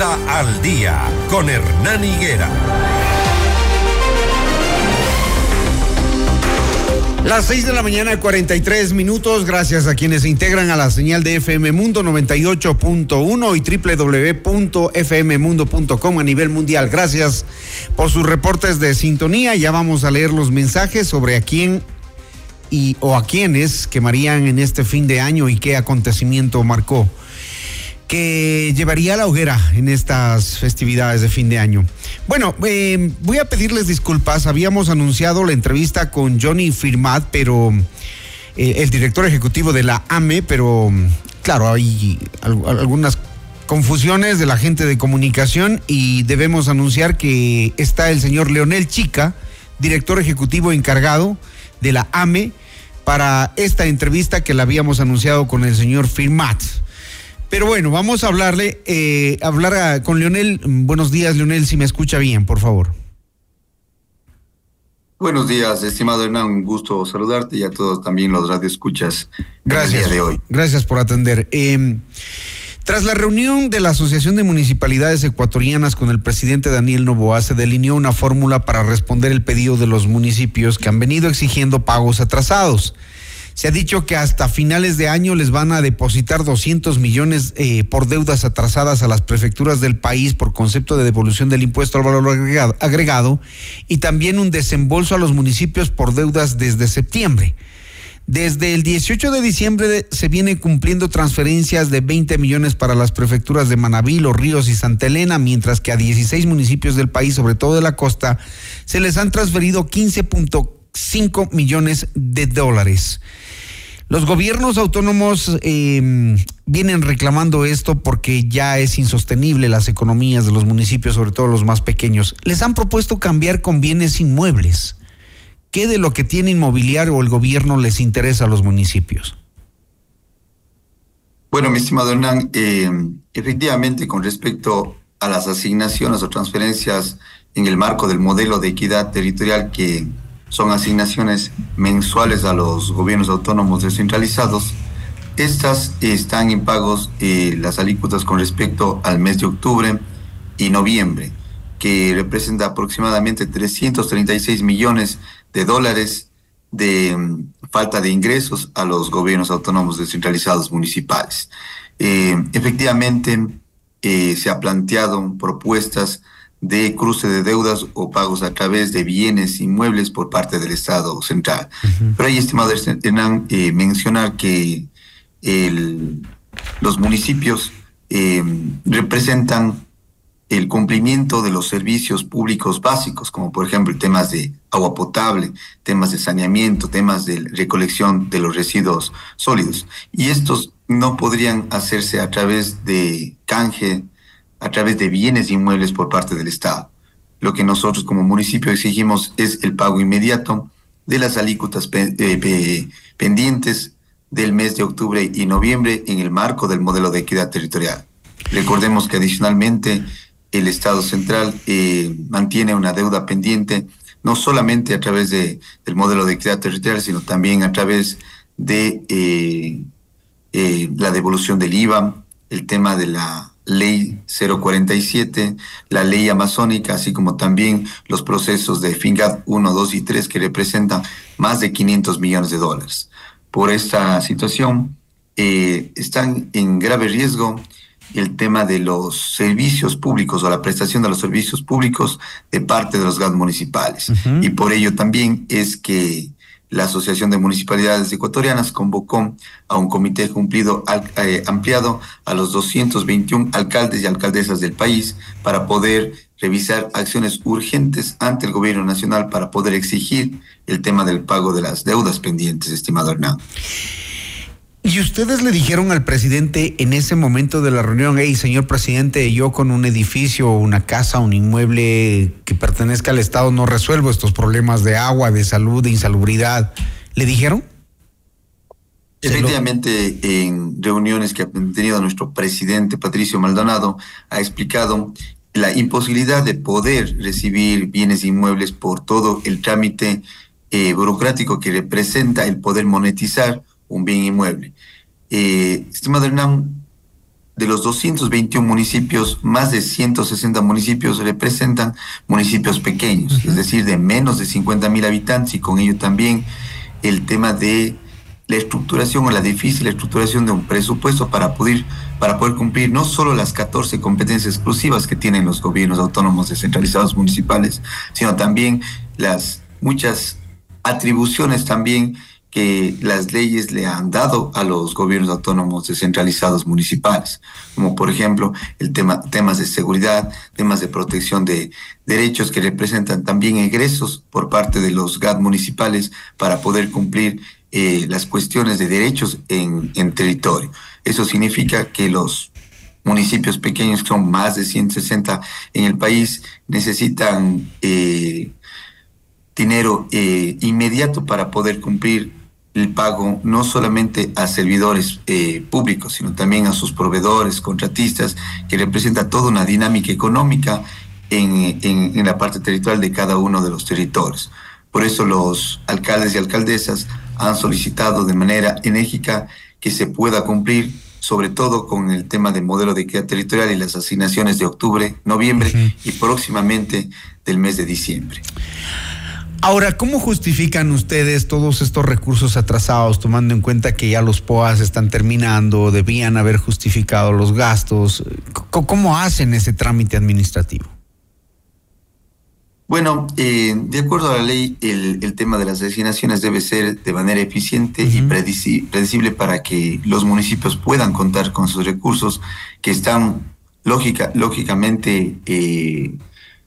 Al Día. Con Hernán Higuera. Las 6 de la mañana, 43 minutos. Gracias a quienes se integran a la señal de FM Mundo 98.1 y www.fmmundo.com a nivel mundial. Gracias por sus reportes de sintonía. Ya vamos a leer los mensajes sobre a quién y o a quiénes quemarían en este fin de año y qué acontecimiento marcó que llevaría a la hoguera en estas festividades de fin de año. Bueno, eh, voy a pedirles disculpas. Habíamos anunciado la entrevista con Johnny Firmat, pero eh, el director ejecutivo de la AME, pero claro, hay algunas confusiones de la gente de comunicación y debemos anunciar que está el señor Leonel Chica, director ejecutivo encargado de la AME para esta entrevista que la habíamos anunciado con el señor Firmat. Pero bueno, vamos a hablarle, eh, hablar a- con Leonel. Buenos días, Leonel, si me escucha bien, por favor. Buenos días, estimado Hernán, un gusto saludarte y a todos también los radioescuchas Gracias. de hoy. Gracias por atender. Eh, tras la reunión de la Asociación de Municipalidades Ecuatorianas con el presidente Daniel Novoa, se delineó una fórmula para responder el pedido de los municipios que han venido exigiendo pagos atrasados. Se ha dicho que hasta finales de año les van a depositar 200 millones eh, por deudas atrasadas a las prefecturas del país por concepto de devolución del impuesto al valor agregado, y también un desembolso a los municipios por deudas desde septiembre. Desde el 18 de diciembre se viene cumpliendo transferencias de 20 millones para las prefecturas de Manabí, Los Ríos y Santa Elena, mientras que a 16 municipios del país, sobre todo de la costa, se les han transferido 15.5 millones de dólares. Los gobiernos autónomos eh, vienen reclamando esto porque ya es insostenible las economías de los municipios, sobre todo los más pequeños. Les han propuesto cambiar con bienes inmuebles. ¿Qué de lo que tiene inmobiliario el gobierno les interesa a los municipios? Bueno, mi estimado Hernán, eh, efectivamente con respecto a las asignaciones o transferencias en el marco del modelo de equidad territorial que son asignaciones mensuales a los gobiernos autónomos descentralizados, estas están en pagos eh, las alícuotas con respecto al mes de octubre y noviembre, que representa aproximadamente 336 millones de dólares de mm, falta de ingresos a los gobiernos autónomos descentralizados municipales. Eh, efectivamente, eh, se ha planteado propuestas de cruce de deudas o pagos a través de bienes inmuebles por parte del Estado central. Pero ahí, estimado Hernán, eh, mencionar que el- los municipios eh, representan el cumplimiento de los servicios públicos básicos, como por ejemplo temas de agua potable, temas de saneamiento, temas de recolección de los residuos sólidos. Y estos no podrían hacerse a través de canje, a través de bienes inmuebles por parte del Estado. Lo que nosotros como municipio exigimos es el pago inmediato de las alícuotas eh, pe- pendientes del mes de octubre y noviembre en el marco del modelo de equidad territorial. Recordemos que adicionalmente el Estado central eh, mantiene una deuda pendiente no solamente a través de, del modelo de equidad territorial, sino también a través de eh, eh, la devolución del IVA, el tema de la ley 047, la ley amazónica, así como también los procesos de FINGAD 1, 2 y 3 que representan más de 500 millones de dólares. Por esta situación, eh, están en grave riesgo el tema de los servicios públicos o la prestación de los servicios públicos de parte de los GAD municipales. Y por ello también es que la Asociación de Municipalidades Ecuatorianas convocó a un comité cumplido eh, ampliado a los 221 alcaldes y alcaldesas del país para poder revisar acciones urgentes ante el gobierno nacional para poder exigir el tema del pago de las deudas pendientes, estimado Hernán. ¿Y ustedes le dijeron al presidente en ese momento de la reunión, hey, señor presidente, yo con un edificio, una casa, un inmueble que pertenezca al Estado no resuelvo estos problemas de agua, de salud, de insalubridad? ¿Le dijeron? Efectivamente, en reuniones que ha tenido nuestro presidente Patricio Maldonado, ha explicado la imposibilidad de poder recibir bienes inmuebles por todo el trámite eh, burocrático que representa el poder monetizar un bien inmueble. Eh, estimado Hernán, de los 221 municipios, más de 160 municipios representan municipios pequeños, es decir, de menos de 50 mil habitantes y con ello también el tema de la estructuración o la difícil estructuración de un presupuesto para poder, para poder cumplir no solo las 14 competencias exclusivas que tienen los gobiernos autónomos descentralizados municipales, sino también las muchas atribuciones también que las leyes le han dado a los gobiernos autónomos descentralizados municipales, como por ejemplo el tema, temas de seguridad, temas de protección de derechos que representan también egresos por parte de los GAD municipales para poder cumplir eh, las cuestiones de derechos en, territorio. Eso significa que los municipios pequeños, que son más de 160 en el país, necesitan eh, dinero eh, inmediato para poder cumplir el pago no solamente a servidores eh, públicos, sino también a sus proveedores, contratistas, que representa toda una dinámica económica en, en, la parte territorial de cada uno de los territorios. Por eso los alcaldes y alcaldesas han solicitado de manera enérgica que se pueda cumplir, sobre todo con el tema del modelo de equidad territorial y las asignaciones de octubre, noviembre y próximamente del mes de diciembre. Ahora, ¿cómo justifican ustedes todos estos recursos atrasados, tomando en cuenta que ya los POAS están terminando, debían haber justificado los gastos? ¿Cómo hacen ese trámite administrativo? Bueno, eh, de acuerdo a la ley, el, tema de las asignaciones debe ser de manera eficiente y predecible para que los municipios puedan contar con sus recursos que están lógica, lógicamente eh,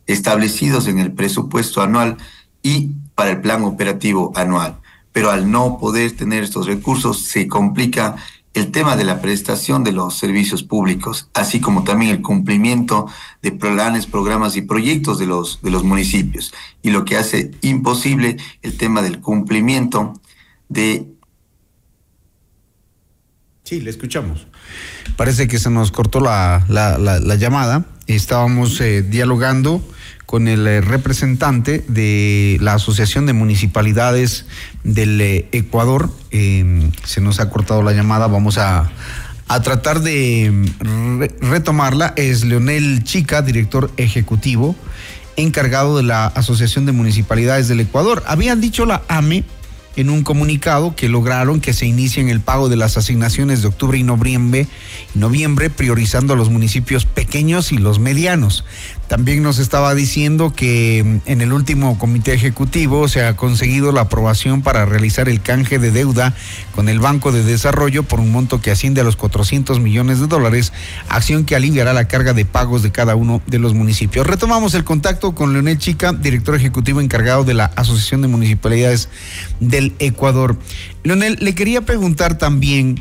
establecidos en el presupuesto anual y para el plan operativo anual. Pero al no poder tener estos recursos se complica el tema de la prestación de los servicios públicos, así como también el cumplimiento de planes, programas y proyectos de los, de los municipios, y lo que hace imposible el tema del cumplimiento de... Sí, le escuchamos. Parece que se nos cortó la, la, llamada. Estábamos eh, dialogando con el eh, representante de la Asociación de Municipalidades del eh, Ecuador. Em, se nos ha cortado la llamada, vamos a, tratar de em, retomarla. Es Leonel Chica, director ejecutivo, encargado de la Asociación de Municipalidades del Ecuador. Habían dicho la AME en un comunicado que lograron que se inicien el pago de las asignaciones de octubre y noviembre, noviembre priorizando a los municipios pequeños y los medianos. También nos estaba diciendo que mm, en el último comité ejecutivo se ha conseguido la aprobación para realizar el canje de deuda con el Banco de Desarrollo por un monto que asciende a los 400 millones de dólares, acción que aliviará la carga de pagos de cada uno de los municipios. Retomamos el contacto con Leonel Chica, director ejecutivo encargado de la Asociación de Municipalidades del Ecuador. Leonel, le quería preguntar también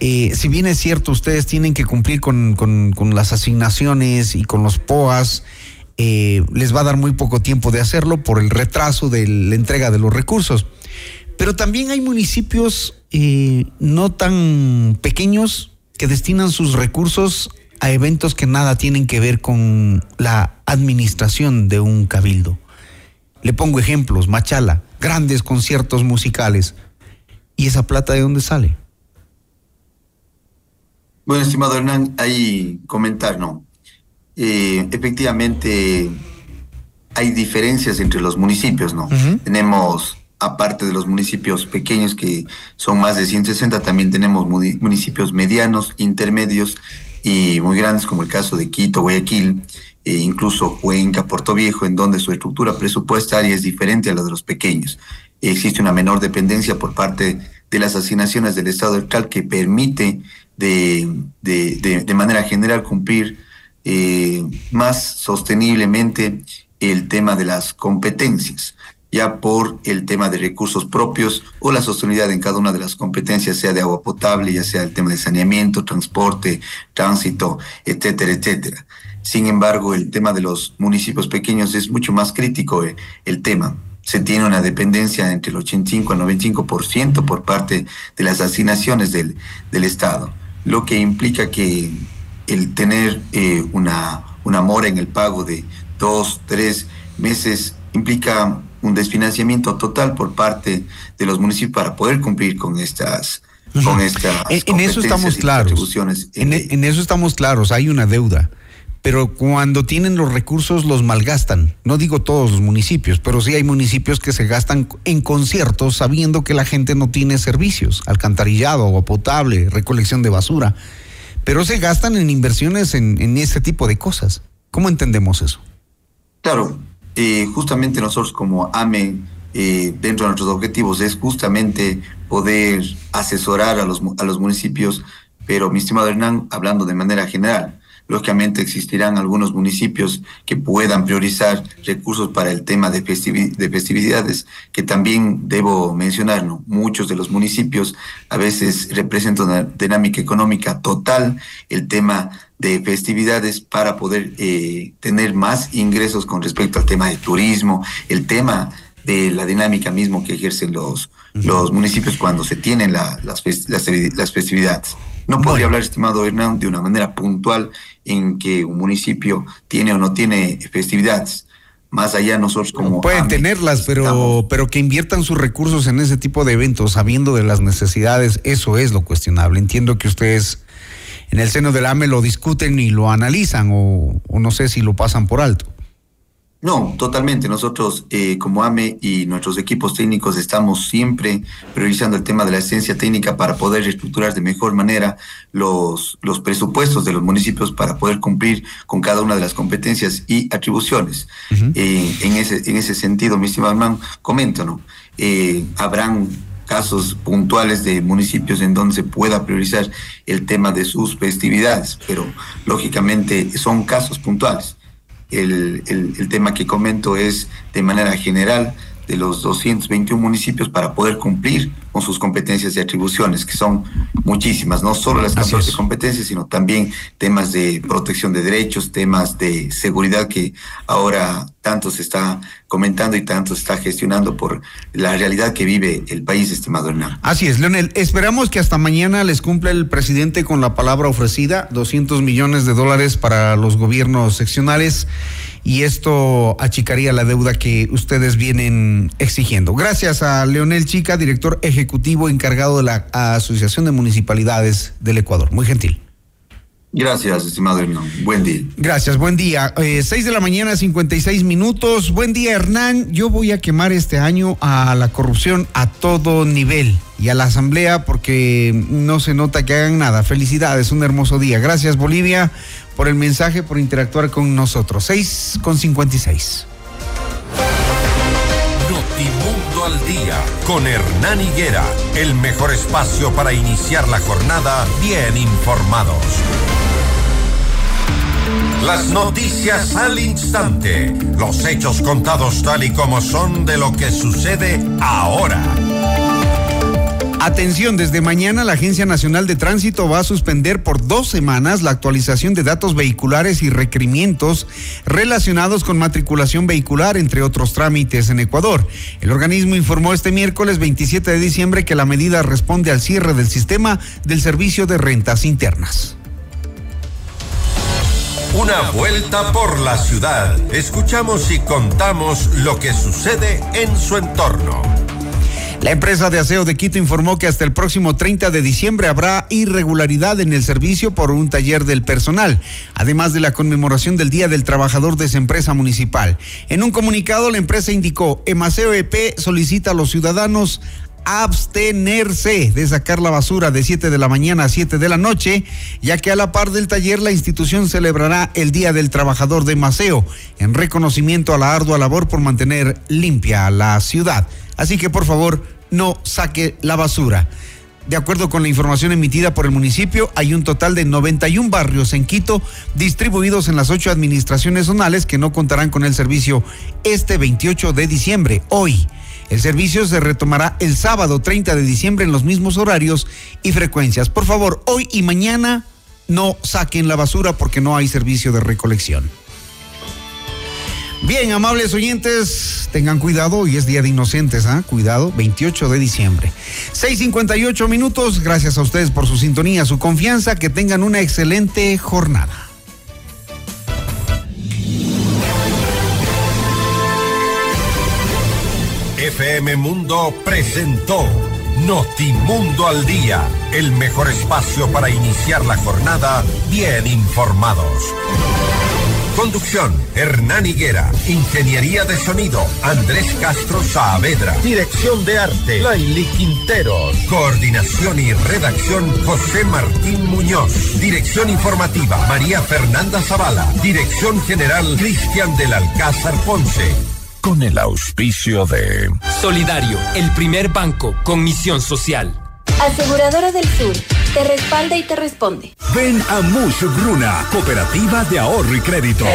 eh, si bien es cierto, ustedes tienen que cumplir con, las asignaciones y con los POAS, eh, les va a dar muy poco tiempo de hacerlo por el retraso de la entrega de los recursos. Pero también hay municipios eh, no tan pequeños que destinan sus recursos a eventos que nada tienen que ver con la administración de un cabildo. Le pongo ejemplos, Machala, grandes conciertos musicales. ¿Y esa plata de dónde sale? Bueno, estimado Hernán, hay comentar, ¿no? Eh, efectivamente, hay diferencias entre los municipios, ¿no? Tenemos, aparte de los municipios pequeños que son más de 160, también tenemos municipios medianos, intermedios y muy grandes, como el caso de Quito, Guayaquil, e incluso Cuenca, Puerto Viejo, en donde su estructura presupuestaria es diferente a la de los pequeños. Existe una menor dependencia por parte de las asignaciones del Estado central que permite de, de, manera general cumplir eh, más sosteniblemente el tema de las competencias, ya por el tema de recursos propios o la sostenibilidad en cada una de las competencias, sea de agua potable, ya sea el tema de saneamiento, transporte, tránsito, etcétera, etcétera. Sin embargo, el tema de los municipios pequeños es mucho más crítico eh, el tema se tiene una dependencia entre el 85 al 95% por parte de las asignaciones del, del Estado lo que implica que el tener eh, una, una mora en el pago de dos, tres meses implica un desfinanciamiento total por parte de los municipios para poder cumplir con estas con estas en, eso estamos claros. en, en, eso estamos claros. Hay una deuda pero cuando tienen los recursos los malgastan. No digo todos los municipios, pero sí hay municipios que se gastan en conciertos sabiendo que la gente no tiene servicios, alcantarillado, agua potable, recolección de basura, pero se gastan en inversiones en, ese tipo de cosas. ¿Cómo entendemos eso? Claro, eh, justamente nosotros como AME, eh, dentro de nuestros objetivos es justamente poder asesorar a los, a los municipios, pero mi estimado Hernán, hablando de manera general, Lógicamente existirán algunos municipios que puedan priorizar recursos para el tema de, de festividades, que también debo mencionar, ¿no? muchos de los municipios a veces representan una dinámica económica total, el tema de festividades para poder eh, tener más ingresos con respecto al tema de turismo, el tema de la dinámica mismo que ejercen los, los municipios cuando se tienen la- las, las festividades. No podría hablar, estimado Hernán, de una manera puntual en que un municipio tiene o no tiene festividades. Más allá nosotros como... Pueden AME, tenerlas, pero, pero que inviertan sus recursos en ese tipo de eventos, sabiendo de las necesidades, eso es lo cuestionable. Entiendo que ustedes en el seno del AME lo discuten y lo analizan, o, o no sé si lo pasan por alto. No, totalmente. Nosotros eh, como AME y nuestros equipos técnicos estamos siempre priorizando el tema de la asistencia técnica para poder estructurar de mejor manera los, los presupuestos de los municipios para poder cumplir con cada una de las competencias y atribuciones. Eh, en, ese, en ese sentido, mi estimado hermano, comento, ¿no? Eh, habrán casos puntuales de municipios en donde se pueda priorizar el tema de sus festividades, pero lógicamente son casos puntuales el, el, el tema que comento es de manera general de los 221 municipios para poder cumplir con sus competencias y atribuciones, que son muchísimas, no solo las 14 competencias, sino también temas de protección de derechos, temas de seguridad que ahora tanto se está comentando y tanto se está gestionando por la realidad que vive el país, estimado Hernán. Así es, Leonel. Esperamos que hasta mañana les cumpla el presidente con la palabra ofrecida, 200 millones de dólares para los gobiernos seccionales y esto achicaría la deuda que ustedes vienen exigiendo. Gracias a Leonel Chica, director ejecutivo encargado de la Asociación de Municipalidades del Ecuador. Muy gentil. Gracias, estimado Hernán. Buen día. Gracias, buen día. Eh, 6 de la mañana, 56 minutos. Buen día, Hernán. Yo voy a quemar este año a la corrupción a todo nivel y a la asamblea porque no se nota que hagan nada. Felicidades, un hermoso día. Gracias, Bolivia, por el mensaje, por interactuar con nosotros. 6 con 56. Al día con Hernán Higuera, el mejor espacio para iniciar la jornada bien informados. Las noticias al instante, los hechos contados tal y como son de lo que sucede ahora. Atención, desde mañana la Agencia Nacional de Tránsito va a suspender por dos semanas la actualización de datos vehiculares y requerimientos relacionados con matriculación vehicular, entre otros trámites en Ecuador. El organismo informó este miércoles 27 de diciembre que la medida responde al cierre del sistema del servicio de rentas internas. Una vuelta por la ciudad. Escuchamos y contamos lo que sucede en su entorno. La empresa de aseo de Quito informó que hasta el próximo 30 de diciembre habrá irregularidad en el servicio por un taller del personal, además de la conmemoración del Día del Trabajador de esa empresa municipal. En un comunicado, la empresa indicó, Emaseo EP solicita a los ciudadanos abstenerse de sacar la basura de 7 de la mañana a 7 de la noche, ya que a la par del taller la institución celebrará el Día del Trabajador de Maceo, en reconocimiento a la ardua labor por mantener limpia la ciudad. Así que por favor, no saque la basura. De acuerdo con la información emitida por el municipio, hay un total de 91 barrios en Quito distribuidos en las ocho administraciones zonales que no contarán con el servicio este 28 de diciembre, hoy. El servicio se retomará el sábado 30 de diciembre en los mismos horarios y frecuencias. Por favor, hoy y mañana no saquen la basura porque no hay servicio de recolección. Bien, amables oyentes, tengan cuidado, hoy es Día de Inocentes, ¿ah? Cuidado, 28 de diciembre. 6.58 minutos, gracias a ustedes por su sintonía, su confianza, que tengan una excelente jornada. FM Mundo presentó Notimundo al Día, el mejor espacio para iniciar la jornada bien informados. Conducción, Hernán Higuera. Ingeniería de sonido, Andrés Castro Saavedra. Dirección de arte, Laili Quinteros. Coordinación y redacción, José Martín Muñoz. Dirección informativa, María Fernanda Zavala. Dirección general, Cristian del Alcázar Ponce. Con el auspicio de... Solidario, el primer banco con misión social. Aseguradora del Sur, te respalda y te responde. Ven a Mush Bruna, Cooperativa de Ahorro y Crédito.